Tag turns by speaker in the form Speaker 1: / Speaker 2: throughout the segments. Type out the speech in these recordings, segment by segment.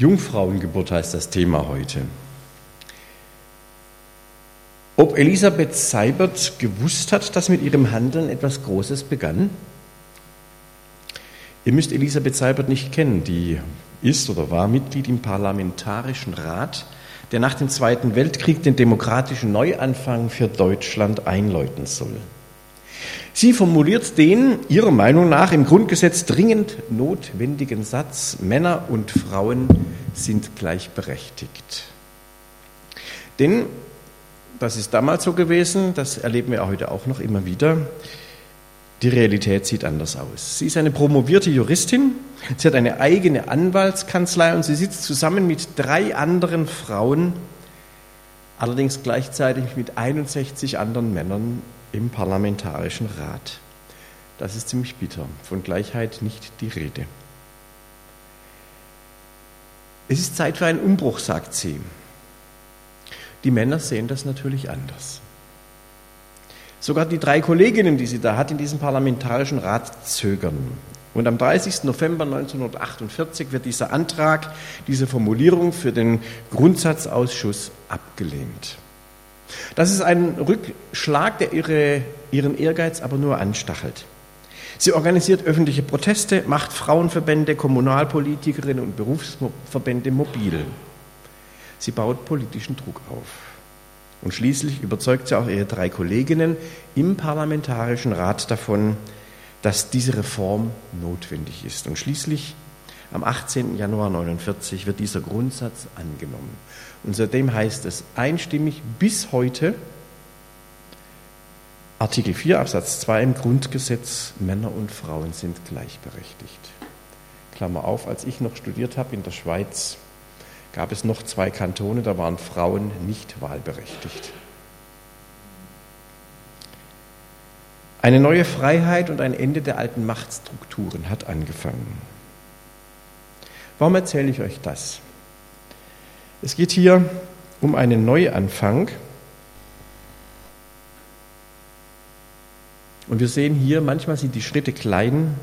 Speaker 1: Jungfrauengeburt heißt das Thema heute. Ob Elisabeth Seibert gewusst hat, dass mit ihrem Handeln etwas Großes begann? Ihr müsst Elisabeth Seibert nicht kennen, die ist oder war Mitglied im Parlamentarischen Rat, der nach dem Zweiten Weltkrieg den demokratischen Neuanfang für Deutschland einläuten soll. Sie formuliert den ihrer Meinung nach im Grundgesetz dringend notwendigen Satz, Männer und Frauen sind gleichberechtigt. Denn, das ist damals so gewesen, das erleben wir heute auch noch immer wieder, die Realität sieht anders aus. Sie ist eine promovierte Juristin, sie hat eine eigene Anwaltskanzlei und sie sitzt zusammen mit drei anderen Frauen, allerdings gleichzeitig mit 61 anderen Männern im Parlamentarischen Rat. Das ist ziemlich bitter. Von Gleichheit nicht die Rede. Es ist Zeit für einen Umbruch, sagt sie. Die Männer sehen das natürlich anders. Sogar die drei Kolleginnen, die sie da hat in diesem Parlamentarischen Rat, zögern. Und am 30. November 1948 wird dieser Antrag, diese Formulierung für den Grundsatzausschuss abgelehnt. Das ist ein Rückschlag, der ihre, ihren Ehrgeiz aber nur anstachelt. Sie organisiert öffentliche Proteste, macht Frauenverbände, Kommunalpolitikerinnen und Berufsverbände mobil. Sie baut politischen Druck auf. Und schließlich überzeugt sie auch ihre drei Kolleginnen im Parlamentarischen Rat davon, dass diese Reform notwendig ist. Und schließlich am 18. Januar 1949 wird dieser Grundsatz angenommen. Und seitdem heißt es einstimmig bis heute, Artikel 4 Absatz 2 im Grundgesetz, Männer und Frauen sind gleichberechtigt. Klammer auf, als ich noch studiert habe in der Schweiz, gab es noch zwei Kantone, da waren Frauen nicht wahlberechtigt. Eine neue Freiheit und ein Ende der alten Machtstrukturen hat angefangen. Warum erzähle ich euch das? Es geht hier um einen Neuanfang. Und wir sehen hier, manchmal sind die Schritte klein.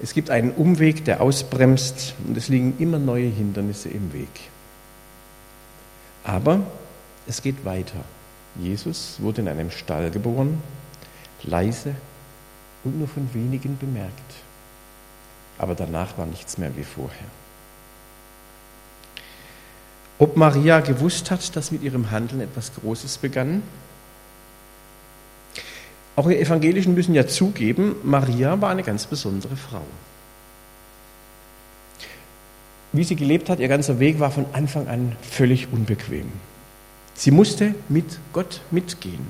Speaker 1: Es gibt einen Umweg, der ausbremst und es liegen immer neue Hindernisse im Weg. Aber es geht weiter. Jesus wurde in einem Stall geboren, leise und nur von wenigen bemerkt aber danach war nichts mehr wie vorher. Ob Maria gewusst hat, dass mit ihrem Handeln etwas Großes begann? Auch die Evangelischen müssen ja zugeben, Maria war eine ganz besondere Frau. Wie sie gelebt hat, ihr ganzer Weg war von Anfang an völlig unbequem. Sie musste mit Gott mitgehen.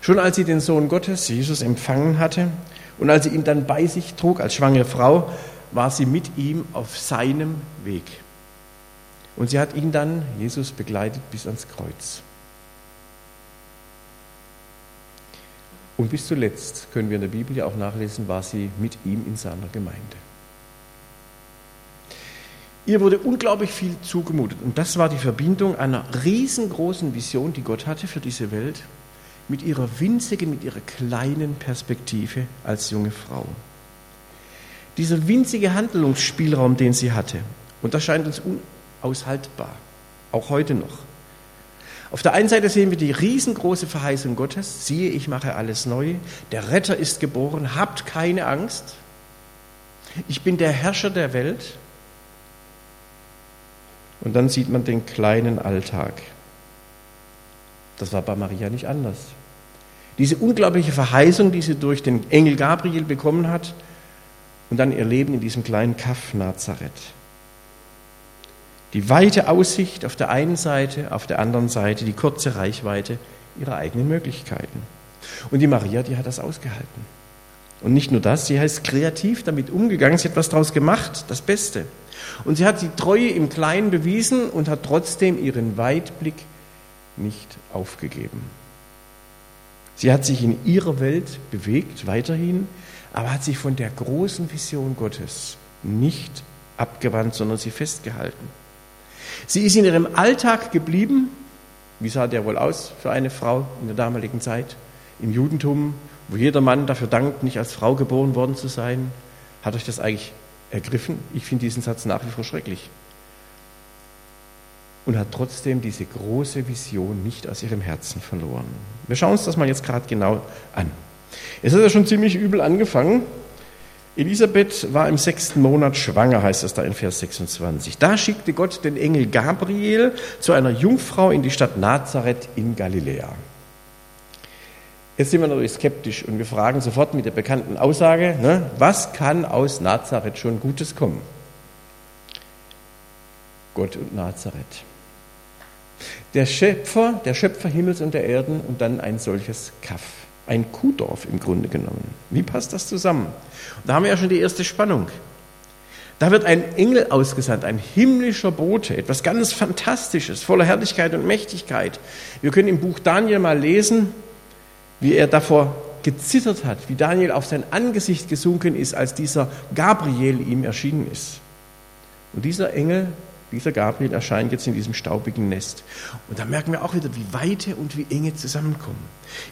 Speaker 1: Schon als sie den Sohn Gottes, Jesus, empfangen hatte, und als sie ihn dann bei sich trug als schwangere Frau, war sie mit ihm auf seinem Weg. Und sie hat ihn dann, Jesus, begleitet bis ans Kreuz. Und bis zuletzt können wir in der Bibel ja auch nachlesen, war sie mit ihm in seiner Gemeinde. Ihr wurde unglaublich viel zugemutet. Und das war die Verbindung einer riesengroßen Vision, die Gott hatte für diese Welt mit ihrer winzigen, mit ihrer kleinen Perspektive als junge Frau. Dieser winzige Handlungsspielraum, den sie hatte, und das scheint uns unaushaltbar, auch heute noch. Auf der einen Seite sehen wir die riesengroße Verheißung Gottes, siehe, ich mache alles neu, der Retter ist geboren, habt keine Angst, ich bin der Herrscher der Welt. Und dann sieht man den kleinen Alltag. Das war bei Maria nicht anders. Diese unglaubliche Verheißung, die sie durch den Engel Gabriel bekommen hat und dann ihr Leben in diesem kleinen Kaff Nazareth. Die weite Aussicht auf der einen Seite, auf der anderen Seite die kurze Reichweite ihrer eigenen Möglichkeiten. Und die Maria, die hat das ausgehalten. Und nicht nur das, sie ist kreativ damit umgegangen, sie hat was daraus gemacht, das Beste. Und sie hat die Treue im Kleinen bewiesen und hat trotzdem ihren Weitblick nicht aufgegeben. Sie hat sich in ihrer Welt bewegt, weiterhin, aber hat sich von der großen Vision Gottes nicht abgewandt, sondern sie festgehalten. Sie ist in ihrem Alltag geblieben. Wie sah der wohl aus für eine Frau in der damaligen Zeit? Im Judentum, wo jeder Mann dafür dankt, nicht als Frau geboren worden zu sein. Hat euch das eigentlich ergriffen? Ich finde diesen Satz nach wie vor schrecklich. Und hat trotzdem diese große Vision nicht aus ihrem Herzen verloren. Wir schauen uns das mal jetzt gerade genau an. Es hat ja schon ziemlich übel angefangen. Elisabeth war im sechsten Monat schwanger, heißt es da in Vers 26. Da schickte Gott den Engel Gabriel zu einer Jungfrau in die Stadt Nazareth in Galiläa. Jetzt sind wir natürlich skeptisch und wir fragen sofort mit der bekannten Aussage, ne, was kann aus Nazareth schon Gutes kommen? Gott und Nazareth. Der Schöpfer, der Schöpfer Himmels und der Erden und dann ein solches Kaff. Ein Kuhdorf im Grunde genommen. Wie passt das zusammen? Und da haben wir ja schon die erste Spannung. Da wird ein Engel ausgesandt, ein himmlischer Bote, etwas ganz Fantastisches, voller Herrlichkeit und Mächtigkeit. Wir können im Buch Daniel mal lesen, wie er davor gezittert hat, wie Daniel auf sein Angesicht gesunken ist, als dieser Gabriel ihm erschienen ist. Und dieser Engel, dieser Gabriel erscheint jetzt in diesem staubigen Nest. Und da merken wir auch wieder, wie Weite und wie Enge zusammenkommen.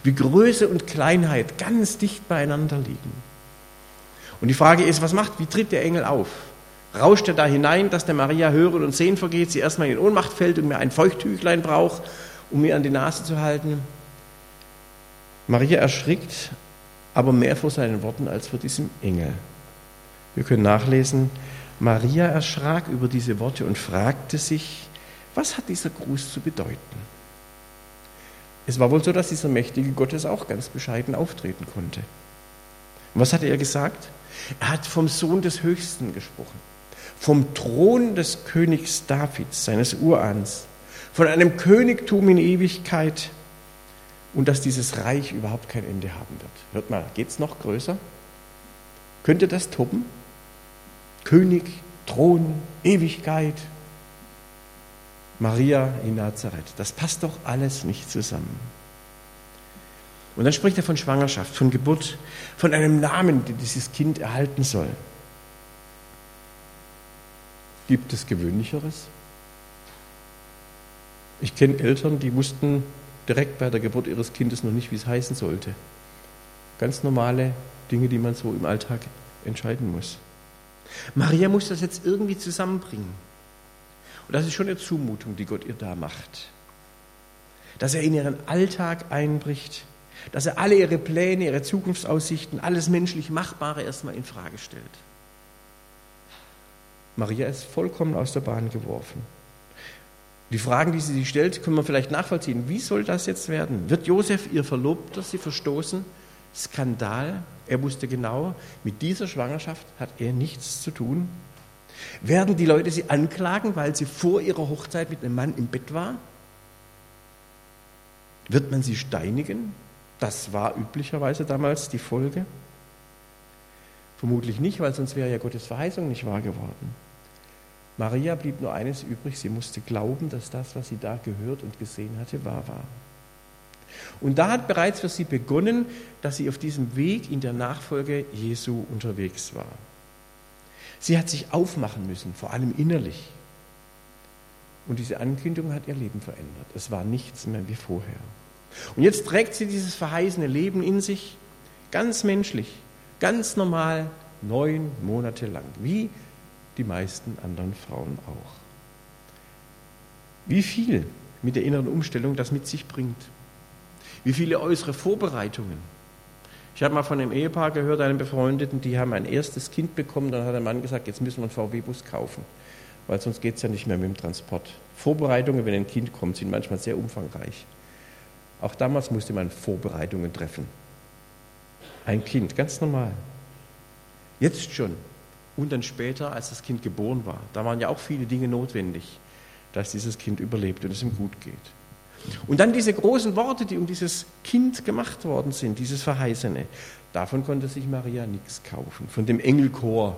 Speaker 1: Wie Größe und Kleinheit ganz dicht beieinander liegen. Und die Frage ist, was macht, wie tritt der Engel auf? Rauscht er da hinein, dass der Maria hören und sehen vergeht, sie erstmal in Ohnmacht fällt und mir ein Feuchttüchlein braucht, um mir an die Nase zu halten? Maria erschrickt aber mehr vor seinen Worten als vor diesem Engel. Wir können nachlesen, Maria erschrak über diese Worte und fragte sich, was hat dieser Gruß zu bedeuten? Es war wohl so, dass dieser mächtige Gottes auch ganz bescheiden auftreten konnte. Und was hat er gesagt? Er hat vom Sohn des Höchsten gesprochen, vom Thron des Königs Davids, seines Urahns, von einem Königtum in Ewigkeit und dass dieses Reich überhaupt kein Ende haben wird. Hört mal, geht es noch größer? Könnte das toppen? König, Thron, Ewigkeit, Maria in Nazareth. Das passt doch alles nicht zusammen. Und dann spricht er von Schwangerschaft, von Geburt, von einem Namen, den dieses Kind erhalten soll. Gibt es gewöhnlicheres? Ich kenne Eltern, die wussten direkt bei der Geburt ihres Kindes noch nicht, wie es heißen sollte. Ganz normale Dinge, die man so im Alltag entscheiden muss. Maria muss das jetzt irgendwie zusammenbringen. Und das ist schon eine Zumutung, die Gott ihr da macht. Dass er in ihren Alltag einbricht, dass er alle ihre Pläne, ihre Zukunftsaussichten, alles menschlich Machbare erstmal in Frage stellt. Maria ist vollkommen aus der Bahn geworfen. Die Fragen, die sie sich stellt, können wir vielleicht nachvollziehen. Wie soll das jetzt werden? Wird Josef ihr Verlobter sie verstoßen? Skandal. Er wusste genau, mit dieser Schwangerschaft hat er nichts zu tun. Werden die Leute sie anklagen, weil sie vor ihrer Hochzeit mit einem Mann im Bett war? Wird man sie steinigen? Das war üblicherweise damals die Folge. Vermutlich nicht, weil sonst wäre ja Gottes Verheißung nicht wahr geworden. Maria blieb nur eines übrig, sie musste glauben, dass das, was sie da gehört und gesehen hatte, wahr war. Und da hat bereits für sie begonnen, dass sie auf diesem Weg in der Nachfolge Jesu unterwegs war. Sie hat sich aufmachen müssen, vor allem innerlich. Und diese Ankündigung hat ihr Leben verändert. Es war nichts mehr wie vorher. Und jetzt trägt sie dieses verheißene Leben in sich, ganz menschlich, ganz normal, neun Monate lang, wie die meisten anderen Frauen auch. Wie viel mit der inneren Umstellung das mit sich bringt. Wie viele äußere Vorbereitungen. Ich habe mal von einem Ehepaar gehört, einem Befreundeten, die haben ein erstes Kind bekommen, dann hat der Mann gesagt, jetzt müssen wir einen VW-Bus kaufen, weil sonst geht es ja nicht mehr mit dem Transport. Vorbereitungen, wenn ein Kind kommt, sind manchmal sehr umfangreich. Auch damals musste man Vorbereitungen treffen. Ein Kind, ganz normal. Jetzt schon und dann später, als das Kind geboren war. Da waren ja auch viele Dinge notwendig, dass dieses Kind überlebt und es ihm gut geht. Und dann diese großen Worte, die um dieses Kind gemacht worden sind, dieses Verheißene. Davon konnte sich Maria nichts kaufen. Von dem Engelchor,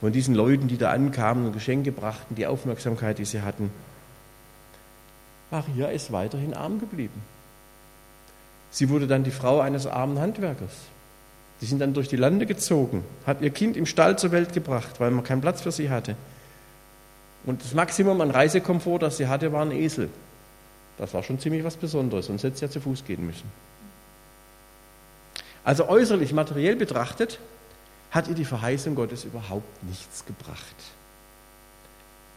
Speaker 1: von diesen Leuten, die da ankamen und Geschenke brachten, die Aufmerksamkeit, die sie hatten. Maria ist weiterhin arm geblieben. Sie wurde dann die Frau eines armen Handwerkers. Die sind dann durch die Lande gezogen, hat ihr Kind im Stall zur Welt gebracht, weil man keinen Platz für sie hatte. Und das Maximum an Reisekomfort, das sie hatte, war ein Esel. Das war schon ziemlich was Besonderes, sonst hätte sie ja zu Fuß gehen müssen. Also äußerlich, materiell betrachtet, hat ihr die Verheißung Gottes überhaupt nichts gebracht.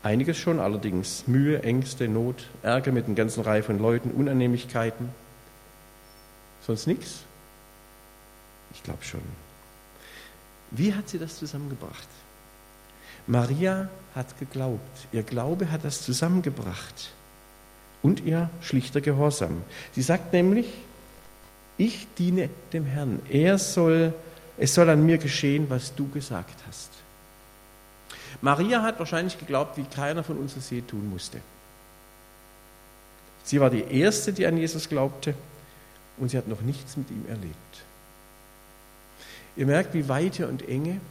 Speaker 1: Einiges schon allerdings. Mühe, Ängste, Not, Ärger mit einer ganzen Reihe von Leuten, Unannehmlichkeiten. Sonst nichts? Ich glaube schon. Wie hat sie das zusammengebracht? Maria hat geglaubt. Ihr Glaube hat das zusammengebracht. Und ihr schlichter Gehorsam. Sie sagt nämlich, ich diene dem Herrn. Er soll, es soll an mir geschehen, was du gesagt hast. Maria hat wahrscheinlich geglaubt, wie keiner von uns es je tun musste. Sie war die Erste, die an Jesus glaubte und sie hat noch nichts mit ihm erlebt. Ihr merkt, wie Weite und Enge,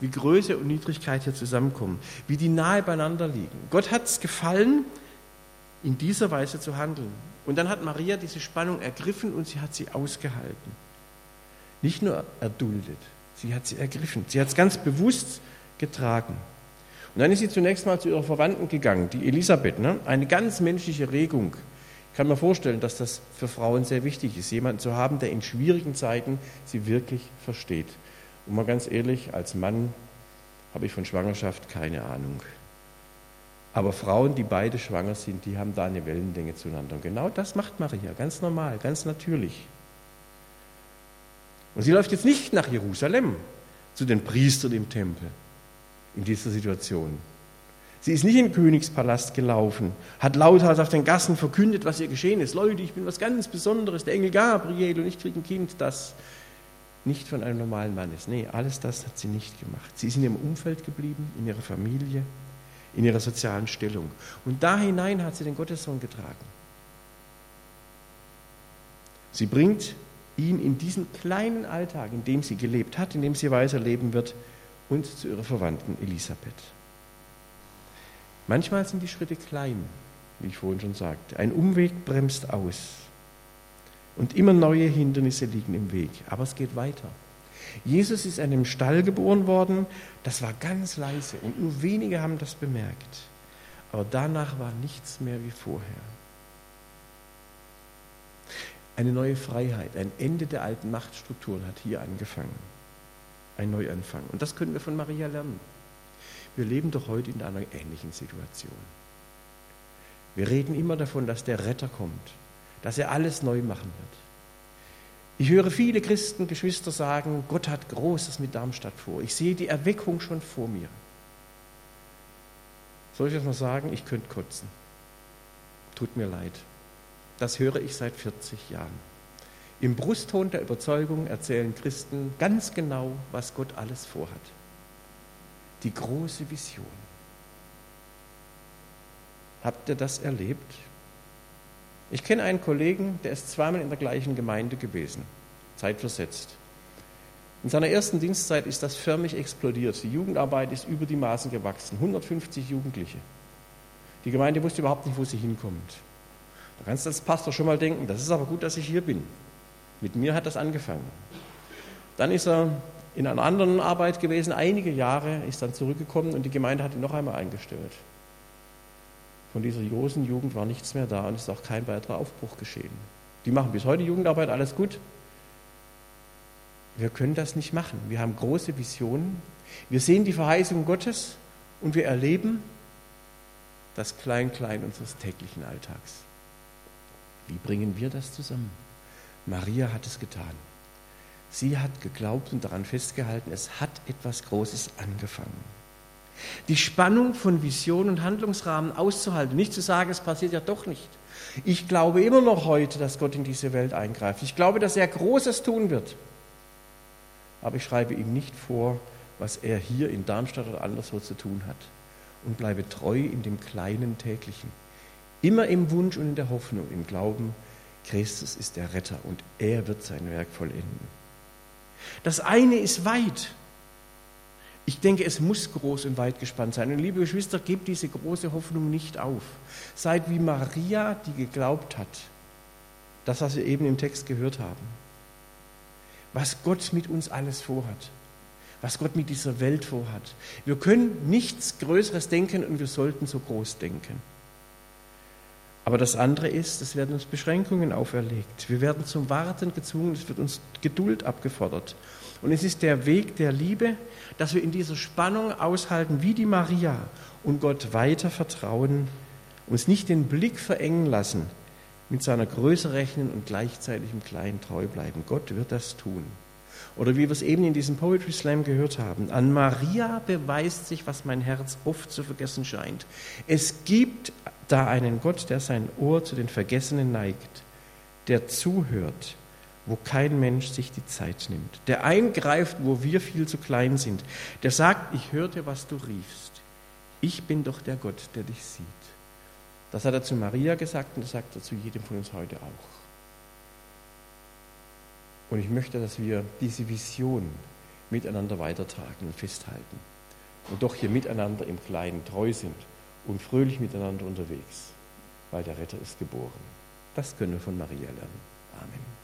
Speaker 1: wie Größe und Niedrigkeit hier zusammenkommen, wie die nahe beieinander liegen. Gott hat es gefallen, in dieser Weise zu handeln. Und dann hat Maria diese Spannung ergriffen und sie hat sie ausgehalten. Nicht nur erduldet, sie hat sie ergriffen. Sie hat es ganz bewusst getragen. Und dann ist sie zunächst mal zu ihrer Verwandten gegangen, die Elisabeth, ne? eine ganz menschliche Regung. Ich kann mir vorstellen, dass das für Frauen sehr wichtig ist, jemanden zu haben, der in schwierigen Zeiten sie wirklich versteht. Und mal ganz ehrlich, als Mann habe ich von Schwangerschaft keine Ahnung. Aber Frauen, die beide schwanger sind, die haben da eine Wellenlänge zueinander. Und genau das macht Maria, ganz normal, ganz natürlich. Und sie läuft jetzt nicht nach Jerusalem zu den Priestern im Tempel in dieser Situation. Sie ist nicht in den Königspalast gelaufen, hat lauthals auf den Gassen verkündet, was ihr geschehen ist. Leute, ich bin was ganz Besonderes, der Engel Gabriel und ich kriege ein Kind, das nicht von einem normalen Mann ist. Nee, alles das hat sie nicht gemacht. Sie ist in ihrem Umfeld geblieben, in ihrer Familie, in ihrer sozialen Stellung. Und da hinein hat sie den Gottessohn getragen. Sie bringt ihn in diesen kleinen Alltag, in dem sie gelebt hat, in dem sie weiter leben wird, und zu ihrer Verwandten Elisabeth. Manchmal sind die Schritte klein, wie ich vorhin schon sagte. Ein Umweg bremst aus. Und immer neue Hindernisse liegen im Weg. Aber es geht weiter. Jesus ist in einem Stall geboren worden, das war ganz leise und nur wenige haben das bemerkt. Aber danach war nichts mehr wie vorher. Eine neue Freiheit, ein Ende der alten Machtstrukturen hat hier angefangen ein Neuanfang. Und das können wir von Maria lernen. Wir leben doch heute in einer ähnlichen Situation. Wir reden immer davon, dass der Retter kommt, dass er alles neu machen wird. Ich höre viele Christen, Geschwister sagen, Gott hat Großes mit Darmstadt vor. Ich sehe die Erweckung schon vor mir. Soll ich das mal sagen? Ich könnte kotzen. Tut mir leid. Das höre ich seit 40 Jahren. Im Brustton der Überzeugung erzählen Christen ganz genau, was Gott alles vorhat. Die große Vision. Habt ihr das erlebt? Ich kenne einen Kollegen, der ist zweimal in der gleichen Gemeinde gewesen, zeitversetzt. In seiner ersten Dienstzeit ist das förmlich explodiert. Die Jugendarbeit ist über die Maßen gewachsen. 150 Jugendliche. Die Gemeinde wusste überhaupt nicht, wo sie hinkommt. Da kannst du als Pastor schon mal denken, das ist aber gut, dass ich hier bin. Mit mir hat das angefangen. Dann ist er in einer anderen Arbeit gewesen, einige Jahre, ist dann zurückgekommen und die Gemeinde hat ihn noch einmal eingestellt. Von dieser josen Jugend war nichts mehr da und es ist auch kein weiterer Aufbruch geschehen. Die machen bis heute Jugendarbeit, alles gut. Wir können das nicht machen. Wir haben große Visionen. Wir sehen die Verheißung Gottes und wir erleben das Klein-Klein unseres täglichen Alltags. Wie bringen wir das zusammen? Maria hat es getan. Sie hat geglaubt und daran festgehalten, es hat etwas Großes angefangen. Die Spannung von Vision und Handlungsrahmen auszuhalten, nicht zu sagen, es passiert ja doch nicht. Ich glaube immer noch heute, dass Gott in diese Welt eingreift. Ich glaube, dass er Großes tun wird. Aber ich schreibe ihm nicht vor, was er hier in Darmstadt oder anderswo zu tun hat. Und bleibe treu in dem kleinen täglichen. Immer im Wunsch und in der Hoffnung, im Glauben, Christus ist der Retter und er wird sein Werk vollenden. Das eine ist weit. Ich denke, es muss groß und weit gespannt sein. Und liebe Geschwister, gebt diese große Hoffnung nicht auf. Seid wie Maria, die geglaubt hat. Das, was wir eben im Text gehört haben. Was Gott mit uns alles vorhat. Was Gott mit dieser Welt vorhat. Wir können nichts Größeres denken und wir sollten so groß denken. Aber das andere ist, es werden uns Beschränkungen auferlegt. Wir werden zum Warten gezwungen, es wird uns Geduld abgefordert. Und es ist der Weg der Liebe, dass wir in dieser Spannung aushalten wie die Maria und Gott weiter vertrauen, uns nicht den Blick verengen lassen, mit seiner Größe rechnen und gleichzeitig im Kleinen treu bleiben. Gott wird das tun. Oder wie wir es eben in diesem Poetry Slam gehört haben, an Maria beweist sich, was mein Herz oft zu vergessen scheint. Es gibt da einen Gott, der sein Ohr zu den Vergessenen neigt, der zuhört, wo kein Mensch sich die Zeit nimmt, der eingreift, wo wir viel zu klein sind, der sagt, ich hörte, was du riefst. Ich bin doch der Gott, der dich sieht. Das hat er zu Maria gesagt und das sagt er zu jedem von uns heute auch. Und ich möchte, dass wir diese Vision miteinander weitertragen und festhalten und doch hier miteinander im Kleinen treu sind und fröhlich miteinander unterwegs, weil der Retter ist geboren. Das können wir von Maria lernen. Amen.